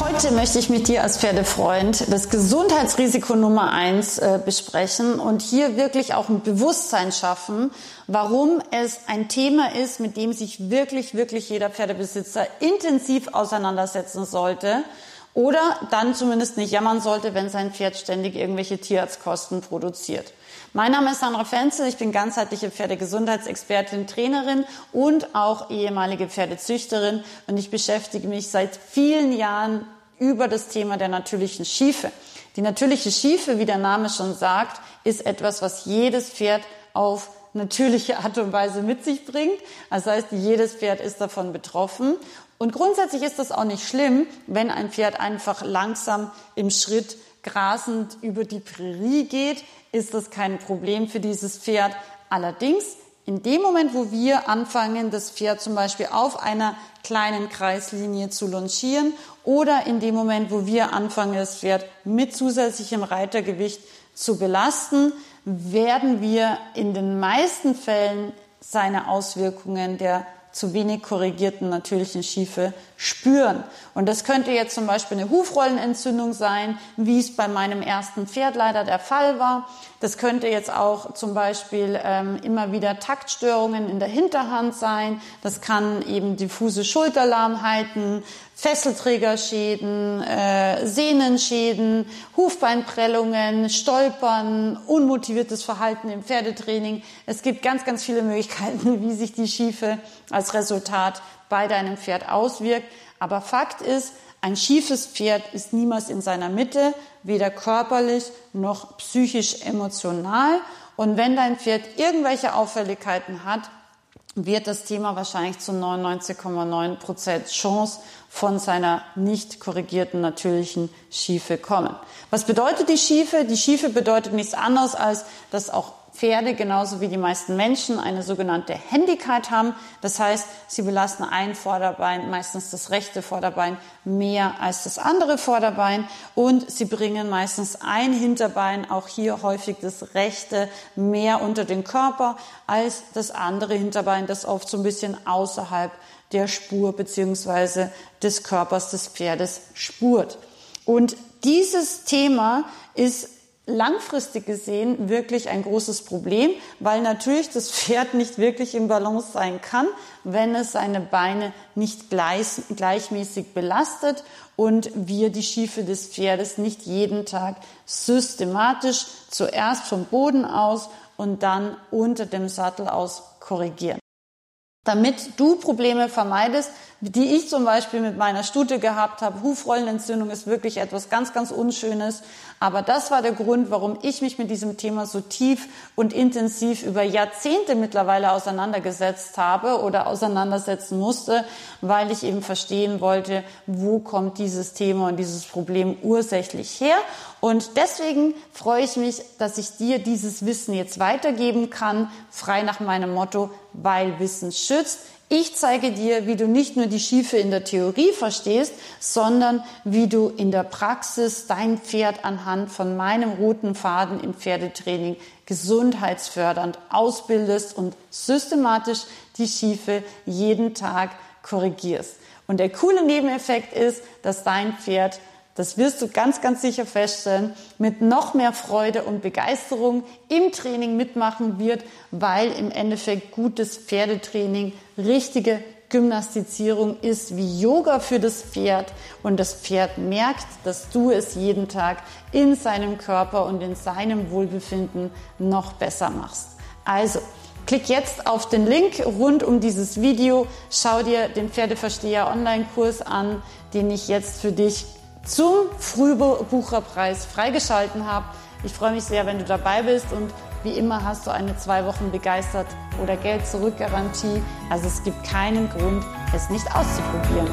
Heute möchte ich mit dir als Pferdefreund das Gesundheitsrisiko Nummer eins äh, besprechen und hier wirklich auch ein Bewusstsein schaffen, warum es ein Thema ist, mit dem sich wirklich, wirklich jeder Pferdebesitzer intensiv auseinandersetzen sollte oder dann zumindest nicht jammern sollte, wenn sein Pferd ständig irgendwelche Tierarztkosten produziert. Mein Name ist Sandra Fenzel, ich bin ganzheitliche Pferdegesundheitsexpertin, Trainerin und auch ehemalige Pferdezüchterin und ich beschäftige mich seit vielen Jahren über das Thema der natürlichen Schiefe. Die natürliche Schiefe, wie der Name schon sagt, ist etwas, was jedes Pferd auf natürliche Art und Weise mit sich bringt. Das heißt, jedes Pferd ist davon betroffen. Und grundsätzlich ist das auch nicht schlimm, wenn ein Pferd einfach langsam im Schritt grasend über die Prärie geht, ist das kein Problem für dieses Pferd. Allerdings, in dem Moment, wo wir anfangen, das Pferd zum Beispiel auf einer kleinen Kreislinie zu longieren oder in dem Moment, wo wir anfangen, das Pferd mit zusätzlichem Reitergewicht zu belasten, werden wir in den meisten Fällen seine Auswirkungen der zu wenig korrigierten natürlichen Schiefe spüren. Und das könnte jetzt zum Beispiel eine Hufrollenentzündung sein, wie es bei meinem ersten Pferd leider der Fall war. Das könnte jetzt auch zum Beispiel ähm, immer wieder Taktstörungen in der Hinterhand sein. Das kann eben diffuse Schulterlahmheiten, Fesselträgerschäden, äh, Sehnenschäden, Hufbeinprellungen, Stolpern, unmotiviertes Verhalten im Pferdetraining. Es gibt ganz, ganz viele Möglichkeiten, wie sich die Schiefe als Resultat bei deinem Pferd auswirkt. Aber Fakt ist, ein schiefes Pferd ist niemals in seiner Mitte, weder körperlich noch psychisch emotional. Und wenn dein Pferd irgendwelche Auffälligkeiten hat, wird das Thema wahrscheinlich zu 99,9 Prozent Chance von seiner nicht korrigierten natürlichen Schiefe kommen. Was bedeutet die Schiefe? Die Schiefe bedeutet nichts anderes als, dass auch Pferde genauso wie die meisten Menschen eine sogenannte Handicap haben. Das heißt, sie belasten ein Vorderbein, meistens das rechte Vorderbein, mehr als das andere Vorderbein und sie bringen meistens ein Hinterbein, auch hier häufig das rechte, mehr unter den Körper als das andere Hinterbein, das oft so ein bisschen außerhalb der Spur beziehungsweise des Körpers des Pferdes spurt. Und dieses Thema ist langfristig gesehen wirklich ein großes Problem, weil natürlich das Pferd nicht wirklich im Balance sein kann, wenn es seine Beine nicht gleich, gleichmäßig belastet und wir die Schiefe des Pferdes nicht jeden Tag systematisch zuerst vom Boden aus und dann unter dem Sattel aus korrigieren. Damit du Probleme vermeidest, die ich zum Beispiel mit meiner Stute gehabt habe. Hufrollenentzündung ist wirklich etwas ganz, ganz Unschönes. Aber das war der Grund, warum ich mich mit diesem Thema so tief und intensiv über Jahrzehnte mittlerweile auseinandergesetzt habe oder auseinandersetzen musste, weil ich eben verstehen wollte, wo kommt dieses Thema und dieses Problem ursächlich her. Und deswegen freue ich mich, dass ich dir dieses Wissen jetzt weitergeben kann, frei nach meinem Motto, weil Wissen schützt. Ich zeige dir, wie du nicht nur die Schiefe in der Theorie verstehst, sondern wie du in der Praxis dein Pferd anhand von meinem roten Faden im Pferdetraining gesundheitsfördernd ausbildest und systematisch die Schiefe jeden Tag korrigierst. Und der coole Nebeneffekt ist, dass dein Pferd das wirst du ganz, ganz sicher feststellen, mit noch mehr Freude und Begeisterung im Training mitmachen wird, weil im Endeffekt gutes Pferdetraining richtige Gymnastizierung ist wie Yoga für das Pferd und das Pferd merkt, dass du es jeden Tag in seinem Körper und in seinem Wohlbefinden noch besser machst. Also, klick jetzt auf den Link rund um dieses Video, schau dir den Pferdeversteher Online-Kurs an, den ich jetzt für dich zum Frühbucherpreis freigeschalten habe. Ich freue mich sehr, wenn du dabei bist und wie immer hast du eine zwei Wochen begeistert oder Geld zurück Garantie. Also es gibt keinen Grund, es nicht auszuprobieren.